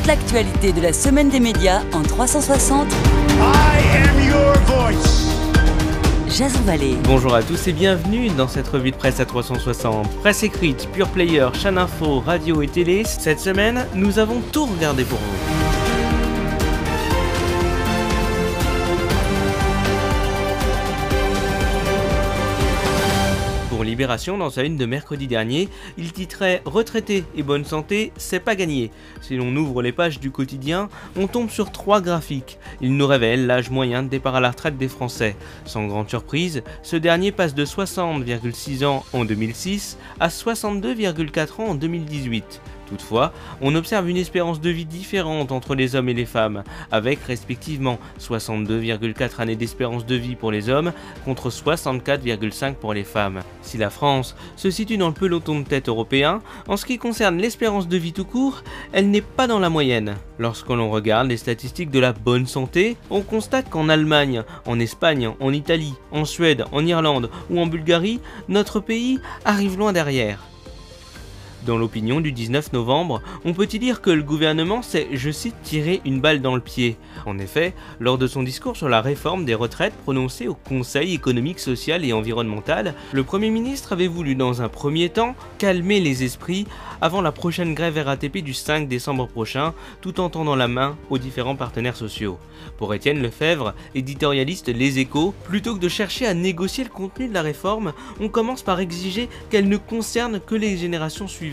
toute l'actualité de la semaine des médias en 360. I am your voice. Jason Vallée. Bonjour à tous et bienvenue dans cette revue de presse à 360. Presse écrite, Pure Player, chaîne info, radio et télé. Cette semaine, nous avons tout regardé pour vous. Libération, dans sa une de mercredi dernier, il titrait Retraité et bonne santé, c'est pas gagné. Si l'on ouvre les pages du quotidien, on tombe sur trois graphiques. Il nous révèle l'âge moyen de départ à la retraite des Français. Sans grande surprise, ce dernier passe de 60,6 ans en 2006 à 62,4 ans en 2018. Toutefois, on observe une espérance de vie différente entre les hommes et les femmes, avec respectivement 62,4 années d'espérance de vie pour les hommes contre 64,5 pour les femmes. Si la France se situe dans le peloton de tête européen, en ce qui concerne l'espérance de vie tout court, elle n'est pas dans la moyenne. Lorsque l'on regarde les statistiques de la bonne santé, on constate qu'en Allemagne, en Espagne, en Italie, en Suède, en Irlande ou en Bulgarie, notre pays arrive loin derrière. Dans l'opinion du 19 novembre, on peut y lire que le gouvernement s'est, je cite, tiré une balle dans le pied. En effet, lors de son discours sur la réforme des retraites prononcé au Conseil économique, social et environnemental, le Premier ministre avait voulu dans un premier temps calmer les esprits avant la prochaine grève RATP du 5 décembre prochain, tout en tendant la main aux différents partenaires sociaux. Pour Étienne Lefebvre, éditorialiste Les Échos, plutôt que de chercher à négocier le contenu de la réforme, on commence par exiger qu'elle ne concerne que les générations suivantes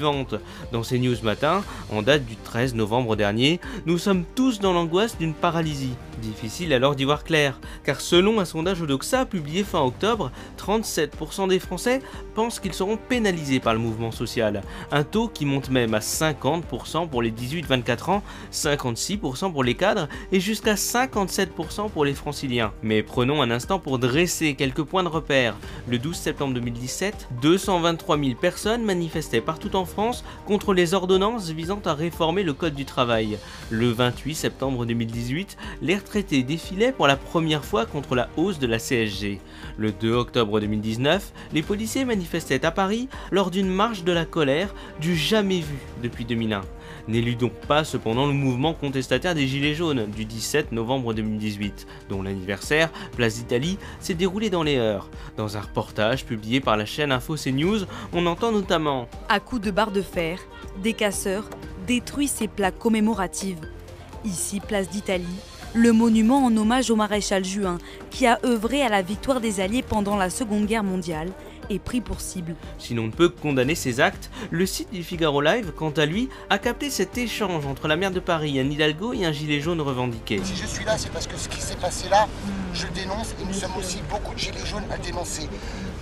dans ces news matin, en date du 13 novembre dernier, nous sommes tous dans l'angoisse d'une paralysie. Difficile alors d'y voir clair, car selon un sondage Odoxa publié fin octobre, 37% des Français pensent qu'ils seront pénalisés par le mouvement social, un taux qui monte même à 50% pour les 18-24 ans, 56% pour les cadres et jusqu'à 57% pour les franciliens. Mais prenons un instant pour dresser quelques points de repère. Le 12 septembre 2017, 223 000 personnes manifestaient partout en France contre les ordonnances visant à réformer le Code du travail. Le 28 septembre 2018, les retraités défilaient pour la première fois contre la hausse de la CSG. Le 2 octobre 2019, les policiers manifestaient à Paris lors d'une marche de la colère du jamais vu depuis 2001. N'éludons pas cependant le mouvement contestataire des Gilets jaunes du 17 novembre 2018, dont l'anniversaire, place d'Italie, s'est déroulé dans les heures. Dans un reportage publié par la chaîne Info CNews, on entend notamment À coups de barre de fer, des casseurs détruisent ces plaques commémoratives. Ici, place d'Italie, le monument en hommage au maréchal Juin, qui a œuvré à la victoire des Alliés pendant la Seconde Guerre mondiale, est pris pour cible. Si l'on ne peut condamner ces actes, le site du Figaro Live, quant à lui, a capté cet échange entre la maire de Paris, un Hidalgo et un gilet jaune revendiqué. Si je suis là, c'est parce que ce qui s'est passé là, je dénonce et nous sommes aussi beaucoup de gilets jaunes à dénoncer.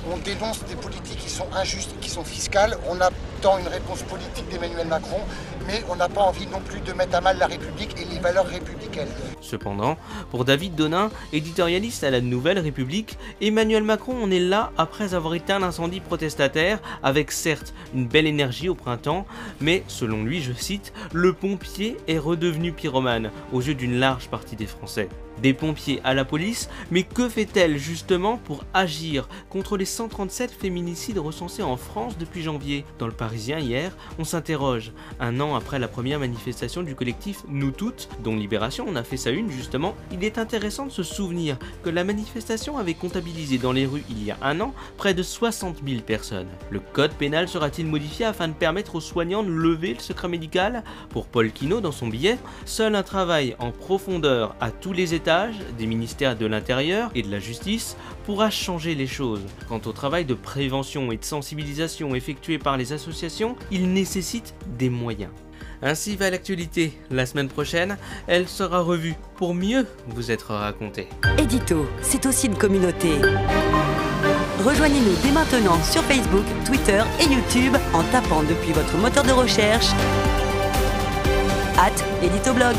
On dénonce des politiques qui sont injustes, qui sont fiscales. On attend une réponse politique d'Emmanuel Macron, mais on n'a pas envie non plus de mettre à mal la République et les valeurs républicaines. Cependant, pour David Donin, éditorialiste à la Nouvelle République, Emmanuel Macron en est là après avoir éteint l'incendie protestataire, avec certes une belle énergie au printemps, mais selon lui, je cite, le pompier est redevenu pyromane aux yeux d'une large partie des Français. Des pompiers à la police, mais que fait-elle justement pour agir contre les 137 féminicides recensés en France depuis janvier? Dans le Parisien hier, on s'interroge. Un an après la première manifestation du collectif Nous Toutes, dont Libération on a fait sa une justement, il est intéressant de se souvenir que la manifestation avait comptabilisé dans les rues il y a un an près de 60 000 personnes. Le code pénal sera-t-il modifié afin de permettre aux soignants de lever le secret médical? Pour Paul Quinault dans son billet, seul un travail en profondeur à tous les des ministères de l'Intérieur et de la Justice pourra changer les choses. Quant au travail de prévention et de sensibilisation effectué par les associations, il nécessite des moyens. Ainsi va l'actualité. La semaine prochaine, elle sera revue pour mieux vous être racontée. Édito, c'est aussi une communauté. Rejoignez-nous dès maintenant sur Facebook, Twitter et YouTube en tapant depuis votre moteur de recherche at Éditoblog.